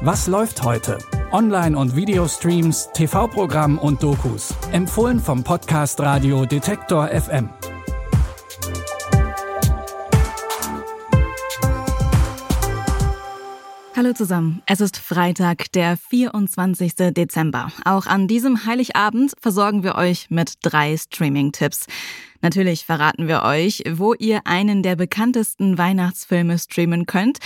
Was läuft heute? Online- und Videostreams, TV-Programm und Dokus. Empfohlen vom Podcast Radio Detektor FM. Hallo zusammen. Es ist Freitag, der 24. Dezember. Auch an diesem Heiligabend versorgen wir euch mit drei Streaming-Tipps. Natürlich verraten wir euch, wo ihr einen der bekanntesten Weihnachtsfilme streamen könnt.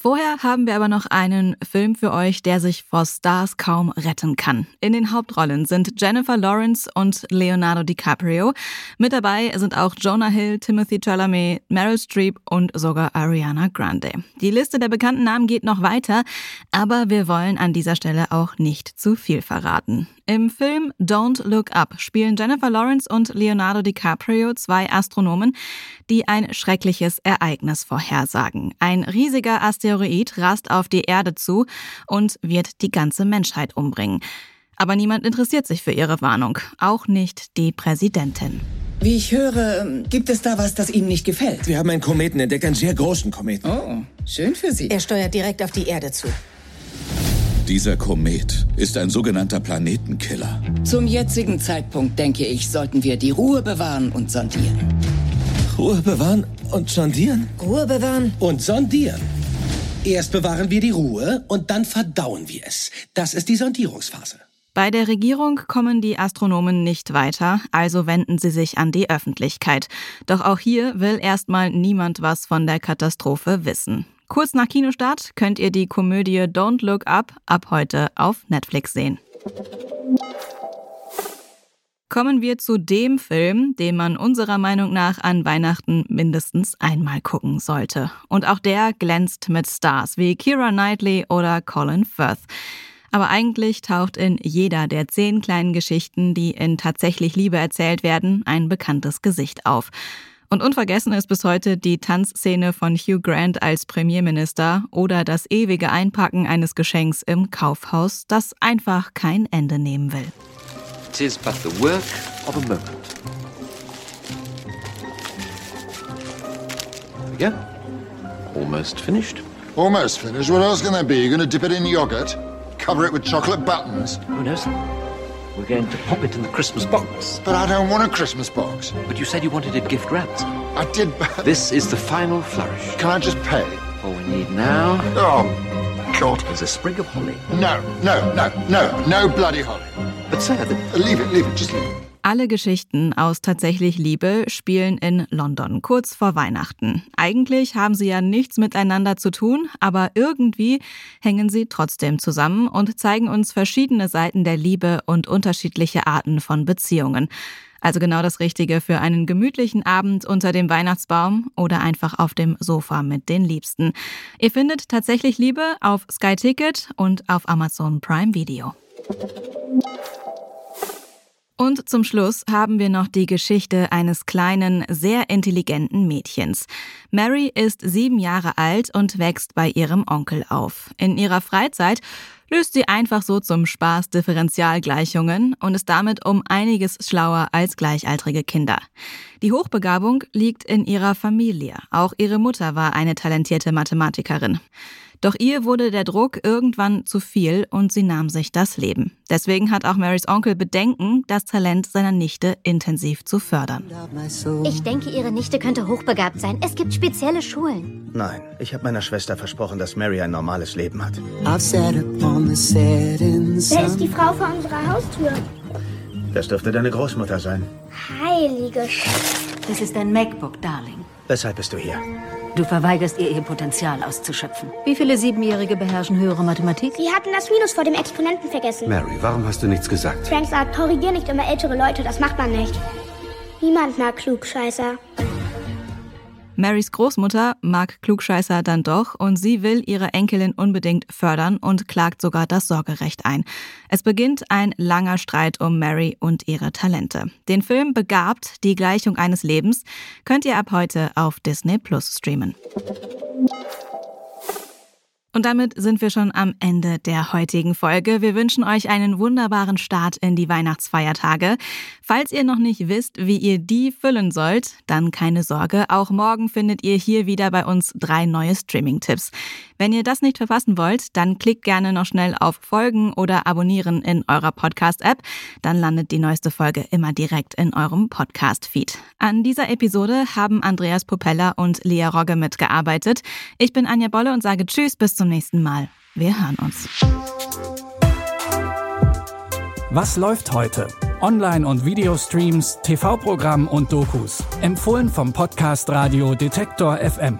Vorher haben wir aber noch einen Film für euch, der sich vor Stars kaum retten kann. In den Hauptrollen sind Jennifer Lawrence und Leonardo DiCaprio. Mit dabei sind auch Jonah Hill, Timothy Chalamet, Meryl Streep und sogar Ariana Grande. Die Liste der bekannten Namen geht noch weiter, aber wir wollen an dieser Stelle auch nicht zu viel verraten. Im Film Don't Look Up spielen Jennifer Lawrence und Leonardo DiCaprio zwei Astronomen, die ein schreckliches Ereignis vorhersagen. Ein riesiger Asteroid rast auf die Erde zu und wird die ganze Menschheit umbringen. Aber niemand interessiert sich für ihre Warnung, auch nicht die Präsidentin. Wie ich höre, gibt es da was, das Ihnen nicht gefällt? Wir haben einen Kometen entdeckt, einen sehr großen Kometen. Oh, schön für Sie. Er steuert direkt auf die Erde zu. Dieser Komet ist ein sogenannter Planetenkiller. Zum jetzigen Zeitpunkt, denke ich, sollten wir die Ruhe bewahren und sondieren. Ruhe bewahren und sondieren? Ruhe bewahren. Und sondieren. Erst bewahren wir die Ruhe und dann verdauen wir es. Das ist die Sondierungsphase. Bei der Regierung kommen die Astronomen nicht weiter, also wenden sie sich an die Öffentlichkeit. Doch auch hier will erstmal niemand was von der Katastrophe wissen. Kurz nach Kinostart könnt ihr die Komödie Don't Look Up ab heute auf Netflix sehen. Kommen wir zu dem Film, den man unserer Meinung nach an Weihnachten mindestens einmal gucken sollte. Und auch der glänzt mit Stars wie Kira Knightley oder Colin Firth. Aber eigentlich taucht in jeder der zehn kleinen Geschichten, die in tatsächlich Liebe erzählt werden, ein bekanntes Gesicht auf. Und unvergessen ist bis heute die Tanzszene von Hugh Grant als Premierminister oder das ewige Einpacken eines Geschenks im Kaufhaus, das einfach kein Ende nehmen will. It is but the work of a moment. Go. Almost finished. Almost finished. What else can there be? You're going to dip it in yogurt? Cover it with chocolate buttons? Who knows? We're going to pop it in the Christmas box. But I don't want a Christmas box. But you said you wanted it gift wrapped. I did. but... This is the final flourish. Can I just pay? All we need now Oh, God. is a sprig of holly. No, no, no, no, no bloody holly. But sir, the Leave it, leave it, just leave it. Alle Geschichten aus Tatsächlich Liebe spielen in London, kurz vor Weihnachten. Eigentlich haben sie ja nichts miteinander zu tun, aber irgendwie hängen sie trotzdem zusammen und zeigen uns verschiedene Seiten der Liebe und unterschiedliche Arten von Beziehungen. Also genau das Richtige für einen gemütlichen Abend unter dem Weihnachtsbaum oder einfach auf dem Sofa mit den Liebsten. Ihr findet Tatsächlich Liebe auf Sky Ticket und auf Amazon Prime Video. Und zum Schluss haben wir noch die Geschichte eines kleinen, sehr intelligenten Mädchens. Mary ist sieben Jahre alt und wächst bei ihrem Onkel auf. In ihrer Freizeit löst sie einfach so zum Spaß Differentialgleichungen und ist damit um einiges schlauer als gleichaltrige Kinder. Die Hochbegabung liegt in ihrer Familie. Auch ihre Mutter war eine talentierte Mathematikerin. Doch ihr wurde der Druck irgendwann zu viel und sie nahm sich das Leben. Deswegen hat auch Marys Onkel Bedenken, das Talent seiner Nichte intensiv zu fördern. Ich denke, Ihre Nichte könnte hochbegabt sein. Es gibt spezielle Schulen. Nein, ich habe meiner Schwester versprochen, dass Mary ein normales Leben hat. Wer ist die Frau vor unserer Haustür? Das dürfte deine Großmutter sein. Heilige Das ist ein MacBook, Darling. Weshalb bist du hier? Du verweigerst ihr ihr Potenzial auszuschöpfen. Wie viele Siebenjährige beherrschen höhere Mathematik? Sie hatten das Minus vor dem Exponenten vergessen. Mary, warum hast du nichts gesagt? Frank sagt, korrigier nicht immer ältere Leute, das macht man nicht. Niemand mag Klugscheißer. Marys Großmutter mag Klugscheißer dann doch und sie will ihre Enkelin unbedingt fördern und klagt sogar das Sorgerecht ein. Es beginnt ein langer Streit um Mary und ihre Talente. Den Film Begabt, die Gleichung eines Lebens, könnt ihr ab heute auf Disney Plus streamen. Und damit sind wir schon am Ende der heutigen Folge. Wir wünschen euch einen wunderbaren Start in die Weihnachtsfeiertage. Falls ihr noch nicht wisst, wie ihr die füllen sollt, dann keine Sorge. Auch morgen findet ihr hier wieder bei uns drei neue Streaming-Tipps. Wenn ihr das nicht verpassen wollt, dann klickt gerne noch schnell auf Folgen oder Abonnieren in eurer Podcast-App. Dann landet die neueste Folge immer direkt in eurem Podcast-Feed. An dieser Episode haben Andreas Popella und Lea Rogge mitgearbeitet. Ich bin Anja Bolle und sage Tschüss, bis zum nächsten Mal. Wir hören uns. Was läuft heute? Online- und Videostreams, TV-Programm und Dokus. Empfohlen vom Podcast Radio Detektor FM.